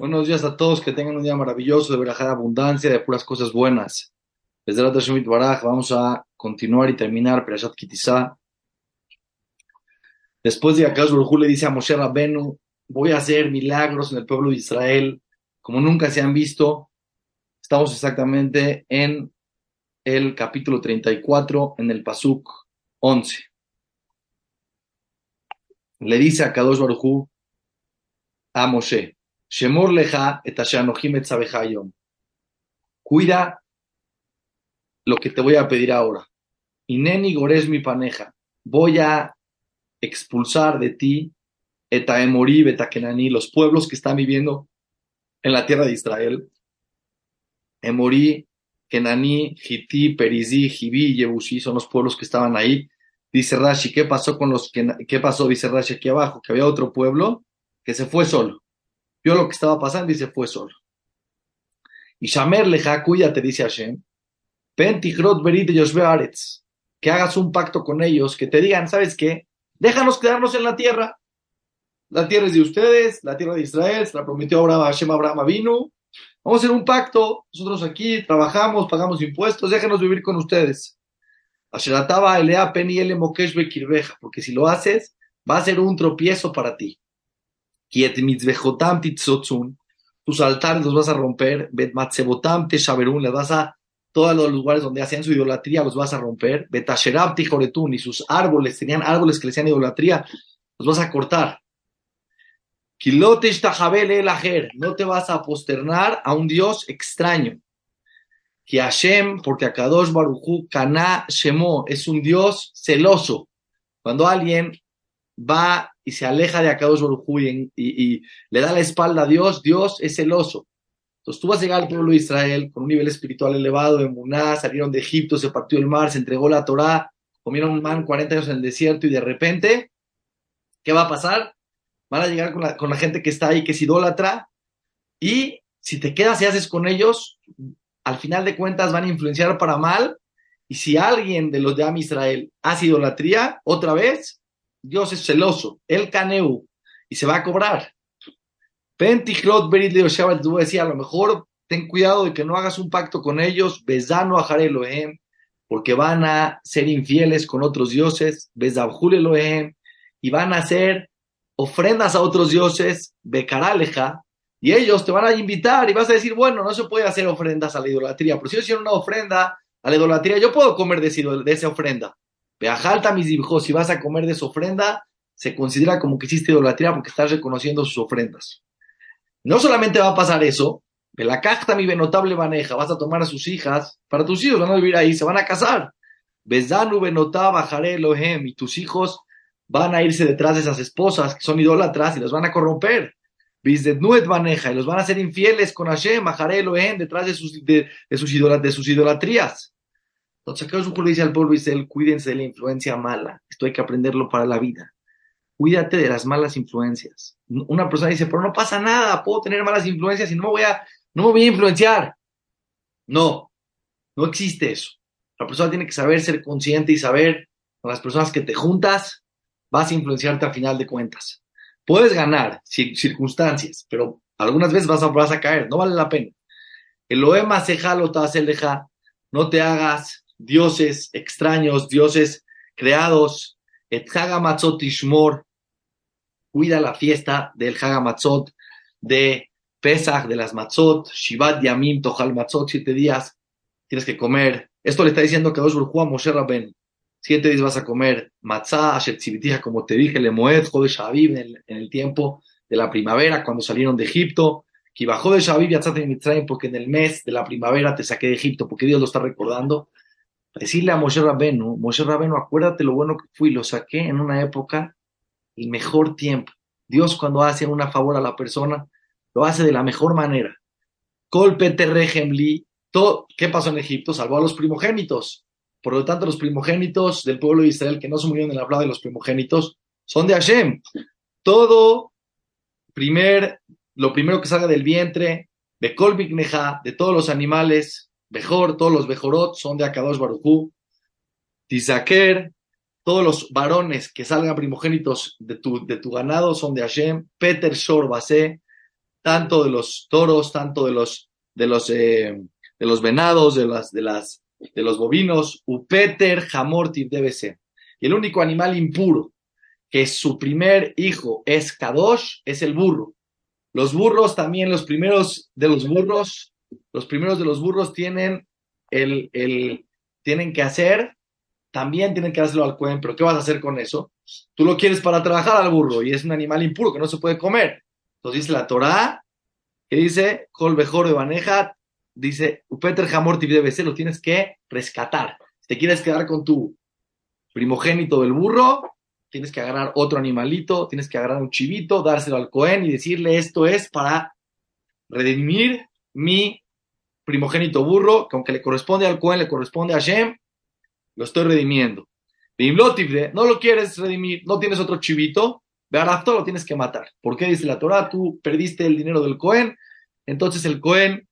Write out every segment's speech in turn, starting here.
Buenos días a todos, que tengan un día maravilloso de verajada abundancia, de puras cosas buenas. Desde la Shemit Baraj vamos a continuar y terminar Perashat Kitizá. Después de Akash Baruj le dice a Moshe Rabbenu, voy a hacer milagros en el pueblo de Israel como nunca se han visto. Estamos exactamente en el capítulo 34, en el Pasuk 11. Le dice a Kadosh Baruj a Moshe, Shemor leja Cuida lo que te voy a pedir ahora. Ineni gores mi paneja. Voy a expulsar de ti etaemori betakenani, los pueblos que están viviendo en la tierra de Israel. Emori, Kenani, Hiti, Perizi, Jibi y Yebushi son los pueblos que estaban ahí. Dice Rashi, ¿qué pasó con los que, qué pasó? Dice Rashi aquí abajo, que había otro pueblo que se fue solo vio lo que estaba pasando y se fue solo. Y Shamer leja, te dice Hashem, Pentichrot berit Aretz, que hagas un pacto con ellos, que te digan, ¿sabes qué? Déjanos quedarnos en la tierra. La tierra es de ustedes, la tierra de Israel, se la prometió Abraham, Hashem Abraham vino. Vamos a hacer un pacto, nosotros aquí trabajamos, pagamos impuestos, déjanos vivir con ustedes. Asherataba Elea Peni Ele Mokesh porque si lo haces, va a ser un tropiezo para ti tus altares los vas a romper, bet matzebotam teshaberun, les vas a, todos los lugares donde hacían su idolatría los vas a romper, betasherab tijoretun, y sus árboles, tenían árboles que le hacían idolatría, los vas a cortar. Kilotesh el ajer, no te vas a posternar a un Dios extraño. Que Hashem, porque Akadosh Baruchu, Kana Shemo, es un Dios celoso. Cuando alguien va y se aleja de Akadosh Baruj y, y, le da la espalda a Dios, Dios es celoso. Entonces tú vas a llegar al pueblo de Israel con un nivel espiritual elevado de Muná, salieron de Egipto, se partió el mar, se entregó la Torá, comieron un man 40 años en el desierto y de repente, ¿qué va a pasar? Van a llegar con la, con la gente que está ahí, que es idólatra, y si te quedas y haces con ellos, al final de cuentas van a influenciar para mal, y si alguien de los de Am Israel hace idolatría, otra vez, Dios es celoso, el caneu, y se va a cobrar. Pentichlot Berit tú decía, a lo mejor ten cuidado de que no hagas un pacto con ellos, besano a Elohim, porque van a ser infieles con otros dioses, besabjul Elohim, y van a hacer ofrendas a otros dioses, becaraleja, y ellos te van a invitar y vas a decir, bueno, no se puede hacer ofrendas a la idolatría, pero si yo hicieron una ofrenda a la idolatría, yo puedo comer de, de esa ofrenda. Veajalta mis dibujos, si vas a comer de su ofrenda, se considera como que hiciste idolatría porque estás reconociendo sus ofrendas. No solamente va a pasar eso, la cajta mi benotable maneja, vas a tomar a sus hijas, para tus hijos van a vivir ahí, se van a casar. Besanu benotá bajaré Elohem, y tus hijos van a irse detrás de esas esposas que son idólatras y las van a corromper. Bizdetnuet maneja, y los van a hacer infieles con Hashem, Elohem, detrás de sus, de, sus, de sus idolatrías. Entonces, acá le dice al pueblo Israel, cuídense de la influencia mala. Esto hay que aprenderlo para la vida. Cuídate de las malas influencias. Una persona dice, pero no pasa nada, puedo tener malas influencias y no me voy a, no voy a influenciar. No, no existe eso. La persona tiene que saber ser consciente y saber con las personas que te juntas, vas a influenciarte a final de cuentas. Puedes ganar circunstancias, pero algunas veces vas a, vas a caer, no vale la pena. El oema seja lo deja, no te hagas dioses extraños, dioses creados. Et Hagamatzot Ishmor, cuida la fiesta del Hagamatzot, de Pesach, de las Matzot, Shivat Yamim, Tohal Matzot, siete días, tienes que comer. Esto le está diciendo que dos a Moshe Rabben. Siete días vas a comer matzah, asher como te dije, le moed, Jodesh Aviv, en en el tiempo de la primavera, cuando salieron de Egipto. Que bajó de Shaviv y Mitzrayim, porque en el mes de la primavera te saqué de Egipto, porque Dios lo está recordando decirle a Moshe Rabenu, Moshe Rabenu, acuérdate lo bueno que fui, lo saqué en una época, el mejor tiempo. Dios cuando hace una favor a la persona, lo hace de la mejor manera. Colpete regemli, ¿qué pasó en Egipto? Salvó a los primogénitos. Por lo tanto, los primogénitos del pueblo de Israel que no se murieron en la plaga de los primogénitos son de Hashem. Todo primer, lo primero que salga del vientre, de Kolbikneja, de todos los animales, Bejor, todos los Bejorot son de Akadosh Baruchú. Tizaker, todos los varones que salgan primogénitos de tu, de tu ganado son de Hashem. Peter Shor Basé, tanto de los toros, tanto de los, de los, eh, de los venados, de las, de las, de los bovinos, upeter, hamortiv debe ser. Y el único animal impuro que su primer hijo es kadosh es el burro. Los burros también, los primeros de los burros, los primeros de los burros tienen el, el tienen que hacer, también tienen que hacerlo al cuen, pero ¿qué vas a hacer con eso? Tú lo quieres para trabajar al burro y es un animal impuro que no se puede comer. Entonces dice la Torah, que dice, Kol Bejor de Baneja, dice, Upeter Hamor debe ser, lo tienes que rescatar. Si te quieres quedar con tu primogénito del burro, tienes que agarrar otro animalito, tienes que agarrar un chivito, dárselo al Cohen y decirle esto es para redimir mi primogénito burro, que aunque le corresponde al Cohen, le corresponde a Shem, lo estoy redimiendo. No lo quieres redimir, no tienes otro chivito, todo lo tienes que matar. ¿Por qué dice la Torah? Tú perdiste el dinero del Cohen, entonces el Cohen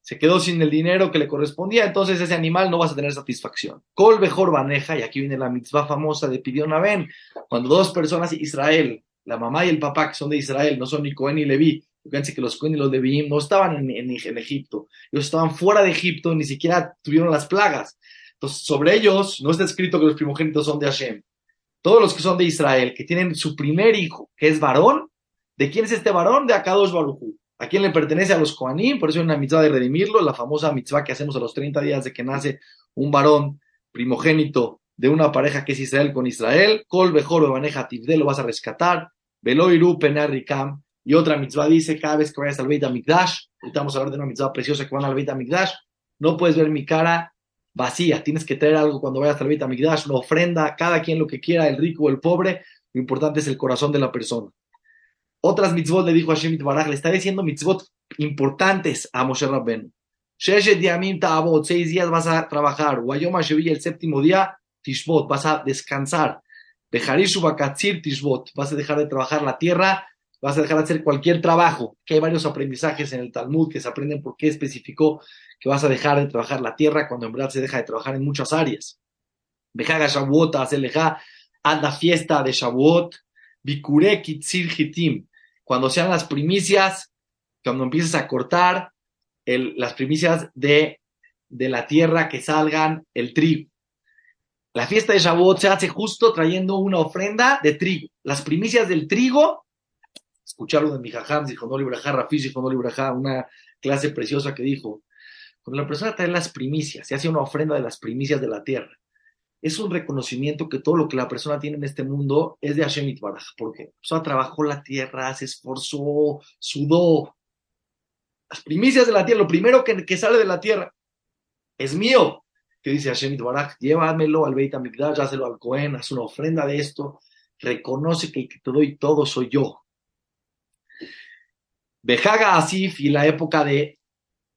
se quedó sin el dinero que le correspondía, entonces ese animal no vas a tener satisfacción. Col mejor baneja, y aquí viene la mitzvah famosa de Pidión Ben, cuando dos personas Israel, la mamá y el papá que son de Israel, no son ni Cohen ni Leví, fíjense que los Cohen y los Leví no estaban en, Egipto, ellos estaban fuera de Egipto, ni siquiera tuvieron las plagas. Entonces, sobre ellos no está escrito que los primogénitos son de Hashem. Todos los que son de Israel, que tienen su primer hijo, que es varón, ¿de quién es este varón? De Akadosh Barujú. ¿A quién le pertenece? A los Koanim, por eso hay una mitzvah de redimirlo, la famosa mitzvah que hacemos a los 30 días de que nace un varón primogénito de una pareja que es Israel con Israel, Kol Bejor Baneja Tivde, lo vas a rescatar, Veloiru Penarikam, y otra mitzvah dice, cada vez que vayas al Beit HaMikdash, ahorita vamos a hablar de una mitzvah preciosa que van al Beit HaMikdash, no puedes ver mi cara vacía, tienes que traer algo cuando vayas al Beit HaMikdash, una ofrenda, cada quien lo que quiera, el rico o el pobre, lo importante es el corazón de la persona otras mitzvot le dijo a Shemit Baraj, le está diciendo mitzvot importantes a Moshe Yamim Ta'abot, seis días vas a trabajar. Wayom el séptimo día, Tishbot, vas a descansar. Bejarishu Bakatzir Tishbot, vas a dejar de trabajar la tierra, vas a dejar de hacer cualquier trabajo. Que hay varios aprendizajes en el Talmud que se aprenden por qué especificó que vas a dejar de trabajar la tierra cuando en verdad se deja de trabajar en muchas áreas. Bejaga Shavuot, Azeleja, anda fiesta de Shavuot, Bikure Kitzir Hitim, cuando sean las primicias, cuando empieces a cortar las primicias de, de la tierra que salgan el trigo. La fiesta de Shavuot se hace justo trayendo una ofrenda de trigo. Las primicias del trigo, escucharon de mi jajam, no libraja, Rafish dijo libraja, una clase preciosa que dijo, cuando la persona trae las primicias, se hace una ofrenda de las primicias de la tierra es un reconocimiento que todo lo que la persona tiene en este mundo es de Hashem Itbaraj, porque la persona trabajó la tierra, se esforzó, sudó. Las primicias de la tierra, lo primero que, sale de la tierra es mío. Que dice Hashem Itbaraj, llévamelo al Beit HaMikdash, hazlo al Cohen, haz una ofrenda de esto, reconoce que el que te doy todo soy yo. Bejaga Asif y la época de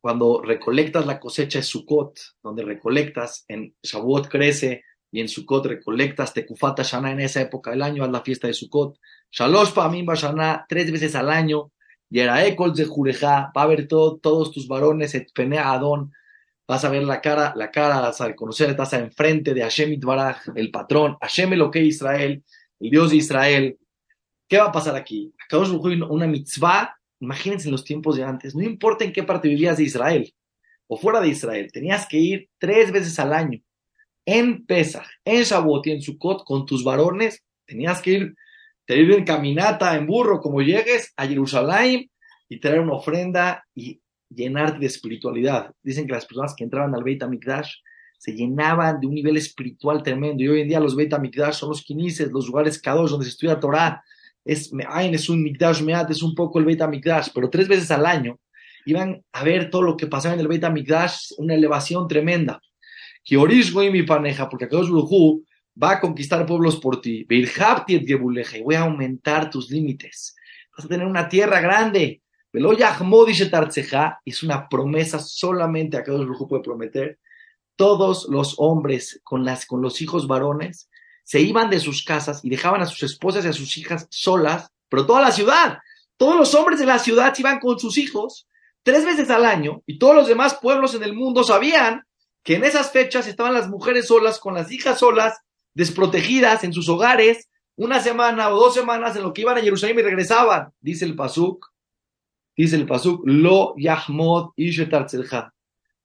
cuando recolectas la cosecha es Sukkot, donde recolectas, en Shavuot crece, y en Sukkot recolectas Tekufata Shana en esa época del año, haz la fiesta de Sukkot. Shalosh Pamim Shana, tres veces al año. Yeraekol de Jureja, va a ver todo, todos tus varones, Etpenea Adón, vas a ver la cara, la cara, vas a reconocer, estás enfrente de Hashem Itbaraj, el patrón, Hashem que Israel, el Dios de Israel. ¿Qué va a pasar aquí? Acabamos una mitzvah, imagínense en los tiempos de antes, no importa en qué parte vivías de Israel o fuera de Israel, tenías que ir tres veces al año en Pesach, en Shavuot y en Sukkot con tus varones, tenías que ir, te ir en caminata, en burro, como llegues a Jerusalén y traer una ofrenda y llenarte de espiritualidad. Dicen que las personas que entraban al Beit HaMikdash se llenaban de un nivel espiritual tremendo. Y hoy en día los Beit HaMikdash son los quinices, los lugares cados donde se estudia Torah. Es, es un Mikdash Meat, es un poco el Beit HaMikdash, pero tres veces al año iban a ver todo lo que pasaba en el Beit HaMikdash, una elevación tremenda que Orish mi paneja, porque Akadosh Baruj va a conquistar pueblos por ti. y voy a aumentar tus límites. Vas a tener una tierra grande. Es una promesa solamente Akadosh Baruj puede prometer. Todos los hombres con, las, con los hijos varones se iban de sus casas y dejaban a sus esposas y a sus hijas solas, pero toda la ciudad, todos los hombres de la ciudad se iban con sus hijos tres veces al año y todos los demás pueblos en el mundo sabían que en esas fechas estaban las mujeres solas, con las hijas solas, desprotegidas en sus hogares, una semana o dos semanas en lo que iban a Jerusalén y regresaban, dice el Pasuk. Dice el Pasuk, Lo Yahmod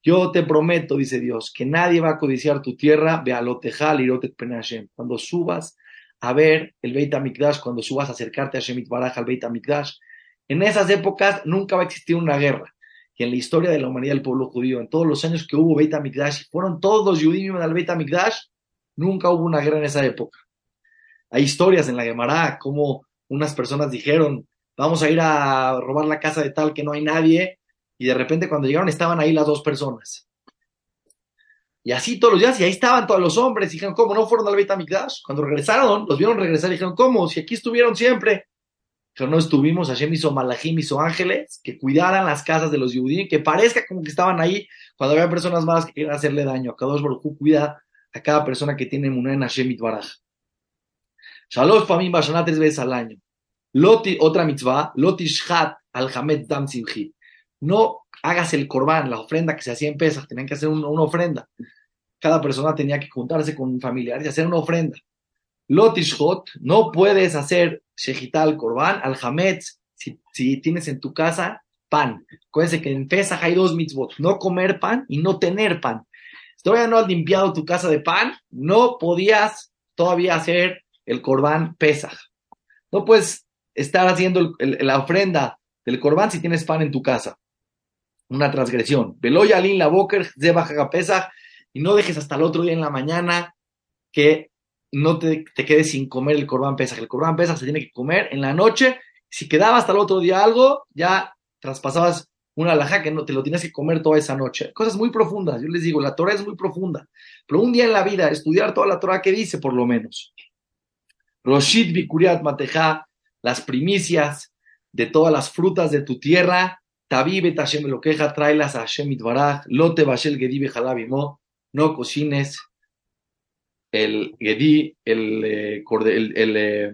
Yo te prometo, dice Dios, que nadie va a codiciar tu tierra, vealotejal irotet penashem. Cuando subas a ver el Beit HaMikdash, cuando subas a acercarte a Shemit Baraj al Beit HaMikdash, en esas épocas nunca va a existir una guerra. Y en la historia de la humanidad del pueblo judío, en todos los años que hubo Beit HaMikdash, fueron todos los judíos al Beit HaMikdash, nunca hubo una guerra en esa época. Hay historias en la Gemara, como unas personas dijeron, vamos a ir a robar la casa de tal que no hay nadie, y de repente cuando llegaron estaban ahí las dos personas. Y así todos los días, y ahí estaban todos los hombres, y dijeron, ¿cómo no fueron al Beit HaMikdash? Cuando regresaron, los vieron regresar, y dijeron, ¿cómo? Si aquí estuvieron siempre. Pero no estuvimos, Hashem hizo malajim, hizo ángeles, que cuidaran las casas de los judíos, que parezca como que estaban ahí cuando había personas malas que querían hacerle daño. Cada dos cuida a cada persona que tiene una en Hashem Itbaraj. Shalosh Famim Bashanat tres veces al año. Loti, otra mitzvah, Loti Shat al Hamed Dam Simchi. No hagas el corbán, la ofrenda que se hacía en Pesach, tenían que hacer una, ofrenda. Cada persona tenía que juntarse con familiares y hacer una ofrenda. Lotishot, no puedes hacer shejital corbán al Hametz si, tienes en tu casa pan. Acuérdense que en Pesach hay dos mitzvot, no comer pan y no tener pan. Si todavía no has limpiado tu casa de pan, no podías todavía hacer el corbán Pesach. No puedes estar haciendo la ofrenda del corbán si tienes pan en tu casa. Una transgresión. Veloyalin la boker baja Pesach y no dejes hasta el otro día en la mañana que no te, quedes sin comer el corbán Pesach. El corbán Pesach se tiene que comer en la noche. Si quedaba hasta el otro día algo, ya traspasabas una alhaja que no te lo tienes que comer toda esa noche. Cosas muy profundas. Yo les digo, la Torah es muy profunda. Pero un día en la vida, estudiar toda la Torah que dice, por lo menos. Roshit Bikuriat Mateja, las primicias de todas las frutas de tu tierra. Tabibe Tashem lo queja, tráelas a Hashem Itbaraj, lote bashel gedi jalabimo, no cocines el gedi, el, eh, el, el, eh,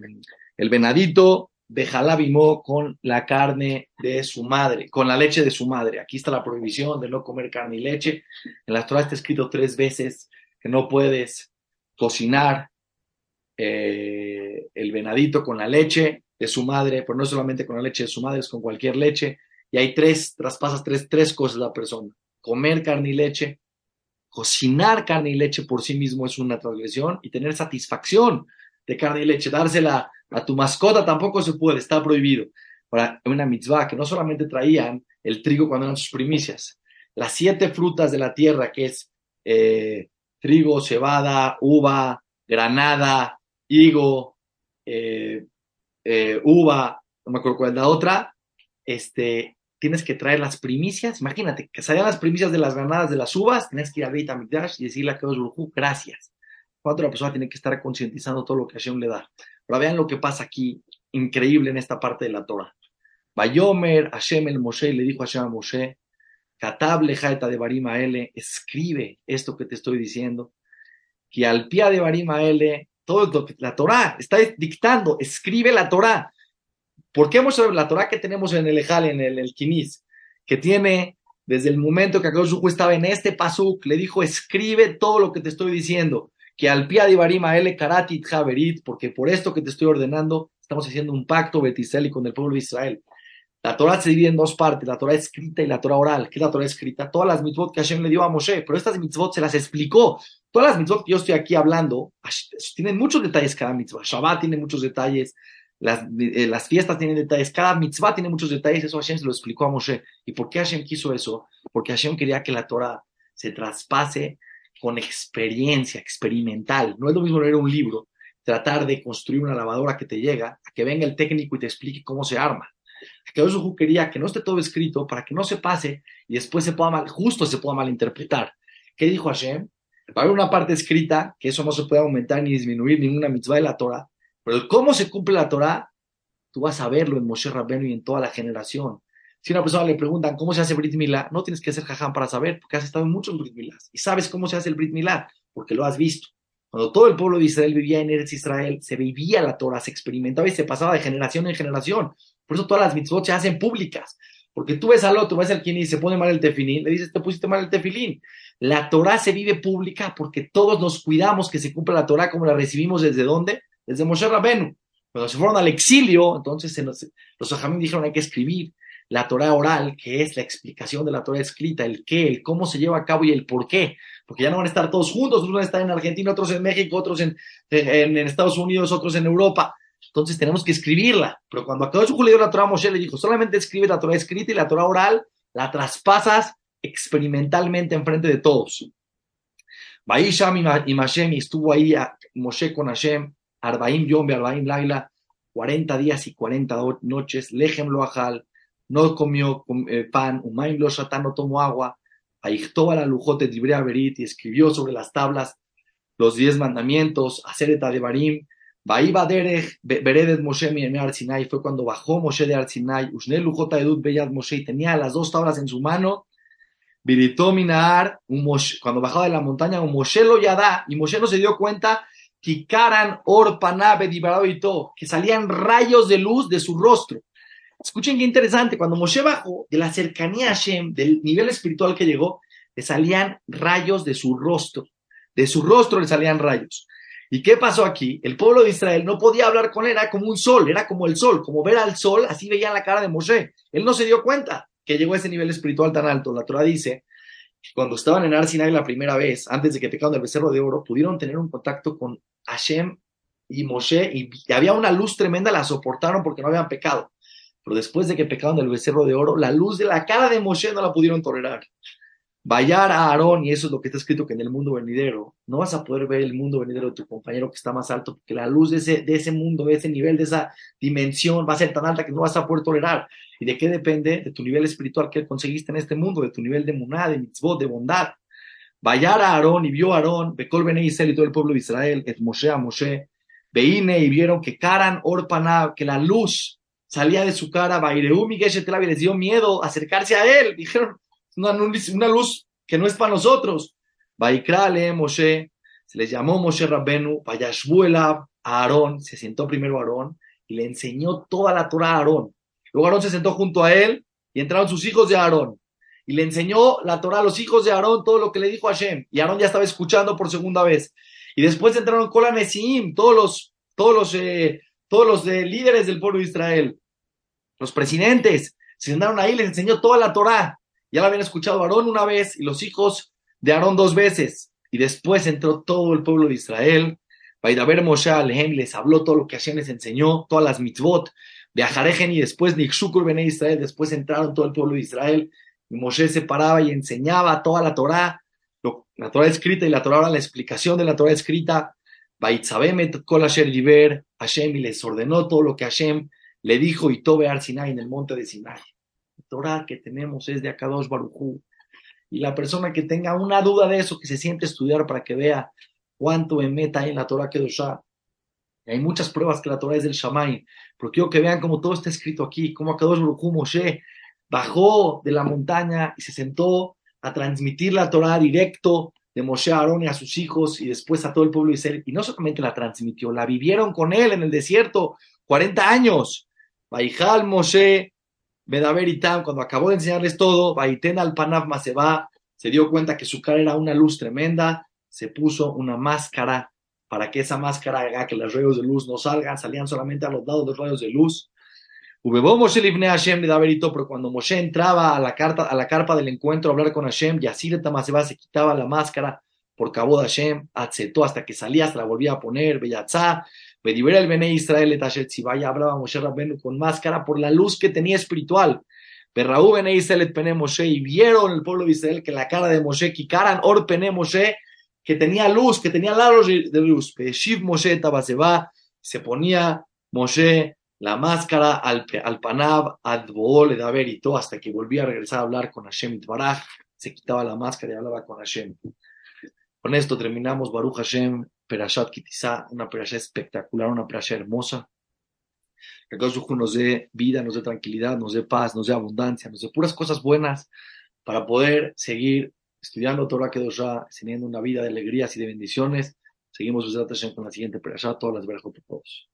el venadito de jalabimo con la carne de su madre, con la leche de su madre. Aquí está la prohibición de no comer carne y leche. En la Torah está escrito tres veces que no puedes cocinar eh, el venadito con la leche de su madre, pero no solamente con la leche de su madre, es con cualquier leche. Y hay tres, traspasas tres, tres cosas la persona. Comer carne y leche, cocinar carne y leche por sí mismo es una transgresión y tener satisfacción de carne y leche, dársela a tu mascota tampoco se puede, está prohibido. Para una mitzvah que no solamente traían el trigo cuando eran sus primicias, las siete frutas de la tierra, que es eh, trigo, cebada, uva, granada, higo, eh, eh, uva, no me acuerdo cuál es la otra, este, tienes que traer las primicias, imagínate, que salían las primicias de las granadas de las uvas, tienes que ir a Beit HaMikdash y decirle a Kadosh Baruj gracias. Cuando la persona tiene que estar concientizando todo lo que Hashem le da. Pero vean lo que pasa aquí, increíble en esta parte de la Torah. Bayomer Hashem el Moshe le dijo a Hashem a Moshe, Katable Jaeta de Barima L, escribe esto que te estoy diciendo, que al pie de Barima L todo lo que la Torah está dictando, escribe la Torah. ¿Por qué hemos la Torah que tenemos en el Ejal, en el, el que tiene desde el momento que Akadosh estaba en este pasuk, le dijo, escribe todo lo que te estoy diciendo, que al pia de Barima L Karatit Javerit, porque por esto que te estoy ordenando, estamos haciendo un pacto betiseli con el pueblo de Israel. La Torah se divide en dos partes, la Torah escrita y la Torah oral. ¿Qué es la Torah escrita? Todas las mitzvot que Hashem le dio a Moshe, pero estas mitzvot se las explicó. Todas las mitzvot que yo estoy aquí hablando, tienen muchos detalles cada mitzvah. Shabbat tiene muchos detalles, las, eh, las, fiestas tienen detalles, cada mitzvah tiene muchos detalles, eso Hashem se lo explicó a Moshe. ¿Y por qué Hashem quiso eso? Porque Hashem quería que la Torah se traspase con experiencia experimental. No es lo mismo leer un libro, tratar de construir una lavadora que te llega, a que venga el técnico y te explique cómo se arma que Dios quería que no esté todo escrito para que no se pase y después se pueda mal, justo se pueda malinterpretar. ¿Qué dijo Hashem? Va a haber una parte escrita, que eso no se puede aumentar ni disminuir ninguna mitzvah de la Torah, pero cómo se cumple la Torah, tú vas a verlo en Moshe Rabbenu y en toda la generación. Si a una persona le preguntan cómo se hace Brit Milá, no tienes que ser jajam para saber, porque has estado en muchos Brit Milás y sabes cómo se hace el Brit Milá, porque lo has visto. Cuando todo el pueblo de Israel vivía en Eretz Israel, se vivía la Torah, se experimentaba y se pasaba de generación en generación. Por eso todas las mitzvot se hacen públicas. Porque tú ves al otro, ves al quien y se pone mal el tefilín, le dices, te pusiste mal el tefilín. La Torah se vive pública porque todos nos cuidamos que se cumpla la Torah como la recibimos desde dónde? Desde Moshe Rabenu. Cuando se fueron al exilio, entonces los ajamín dijeron hay que escribir. la Torah oral, que es la explicación de la Torah escrita, el qué, el cómo se lleva a cabo y el por qué, porque ya no van a estar todos juntos, unos van a estar en Argentina, otros en México, otros en, Estados Unidos, otros en Europa. Entonces tenemos que escribirla. Pero cuando acabó su le dio la Torah Moshe, le dijo, solamente escribe la Torah escrita y la Torah oral la traspasas experimentalmente enfrente de todos. Sham y Mashem y estuvo ahí a Moshe con Hashem, Arbaim Yom, Arbaim Laila, 40 días y 40 noches, Lejem Loajal, no comió eh, pan, Umaim Lo Shatan, no tomó agua, Aichtoba la Lujote Dibrea Berit y escribió sobre las tablas los diez mandamientos, Acereta de Barim, Baiba Derech, Beredet Moshe Miemar Sinai, fue cuando bajó Moshe de Arsinai, Usnel Lujota Edut Beyad Moshe, y tenía las dos tablas en su mano, Viritó Minar, cuando bajaba de la montaña, un Moshe lo yada, y Moshe no se dio cuenta, Kikaran Or que salían rayos de luz de su rostro. Escuchen qué interesante, cuando Moshe bajó de la cercanía a Hashem, del nivel espiritual que llegó, le salían rayos de su rostro. De su rostro le salían rayos. ¿Y qué pasó aquí? El pueblo de Israel no podía hablar con él, era como un sol, era como el sol, como ver al sol, así veían la cara de Moshe. Él no se dio cuenta que llegó a ese nivel espiritual tan alto. La Torah dice cuando estaban en Arsinai la primera vez, antes de que pecaron del becerro de oro, pudieron tener un contacto con Hashem y Moshe y había una luz tremenda, la soportaron porque no habían pecado. Pero después de que pecaron del becerro de oro, la luz de la cara de Moshe no la pudieron tolerar. Vayar a Aarón, y eso es lo que está escrito que en el mundo venidero, no vas a poder ver el mundo venidero de tu compañero que está más alto, porque la luz de ese, de ese mundo, de ese nivel, de esa dimensión va a ser tan alta que no vas a poder tolerar. ¿Y de qué depende? De tu nivel espiritual que conseguiste en este mundo, de tu nivel de muná, de mitzvot, de bondad. Vayar a Aarón y vio a Aarón, Becol Bene Israel y todo el pueblo de Israel, et Moshe a Moshe, Veine y vieron que Karan Orpana, que la luz salía de su cara, Baireu Miguel y les dio miedo acercarse a él. Dijeron, una, una luz que no es para nosotros. Vaikrale Moshe, se les llamó Moshe Rabbenu, Vayashbuela a Aarón, se sentó primero Aarón y le enseñó toda la Torah a Aarón. Luego Aarón se sentó junto a él y entraron sus hijos de Aarón. Y le enseñó la Torah a los hijos de Aarón todo lo que le dijo Hashem. Y Aarón ya estaba escuchando por segunda vez. Y después entraron Kola Nesim, todos los, todos los, eh, todos los eh, líderes del pueblo de Israel, los presidentes, se sentaron ahí, les enseñó toda la Torah. Ya la habían escuchado Aarón una vez y los hijos de Aarón dos veces. Y después entró todo el pueblo de Israel. ver Moshe Alehem les habló todo lo que Hashem les enseñó, todas las mitzvot. Viajarejen y después Nixukur Bene Israel. Después entraron todo el pueblo de Israel. Y Moshe se paraba y enseñaba toda la Torah, la Torah escrita y la Torah, la explicación de la Torah escrita. Baitzabemet Kol Asher Hashem y les ordenó todo lo que Hashem le dijo y Tobe Ar Sinai en el monte de Sinai. Torah que tenemos es de Akadosh Barujú. Y la persona que tenga una duda de eso, que se siente estudiar para que vea cuánto emeta hay en la Torah Kedoshá. Hay muchas pruebas que la Torah es del Shamay, pero quiero que vean cómo todo está escrito aquí, cómo Akadosh Barujú Moshe bajó de la montaña y se sentó a transmitir la Torah directo de Moshe a Aarón y a sus hijos y después a todo el pueblo de Israel. Y no solamente la transmitió, la vivieron con él en el desierto 40 años. Baijal Moshe Bedaber y Tam, cuando acabó de enseñarles todo, Baiten al Panav va, se dio cuenta que su cara era una luz tremenda, se puso una máscara para que esa máscara haga que los rayos de luz no salgan, salían solamente a los lados de los rayos de luz. Moshe Hashem pero cuando Moshe entraba a la, carta, a la carpa del encuentro a hablar con Hashem, Yasir Tamaseba se quitaba la máscara por cabo de Hashem, aceptó hasta que salía, se la volvía a poner, Beyatzá, Bedibera el Bene Israel et vaya hablaba Moshe Rabbenu con máscara por la luz que tenía espiritual. Berraú Bene Israel et Pene Moshe, y vieron el pueblo de Israel que la cara de Moshe, Kikaran Or Pene Moshe, que tenía luz, que tenía lados de luz. Shiv Moshe Tabaseba, se ponía Moshe la máscara al, al Panab, Adbool, y todo, hasta que volvía a regresar a hablar con Hashem Itbaraj, se quitaba la máscara y hablaba con Hashem. Con esto terminamos Baruch Hashem Perashat Kitizá, una perashat espectacular, una perashat hermosa. Que Dios nos dé vida, nos dé tranquilidad, nos dé paz, nos dé abundancia, nos dé puras cosas buenas para poder seguir estudiando Torah Kedoshá, teniendo una vida de alegrías y de bendiciones. Seguimos con la siguiente perashat, todas las veras para todos.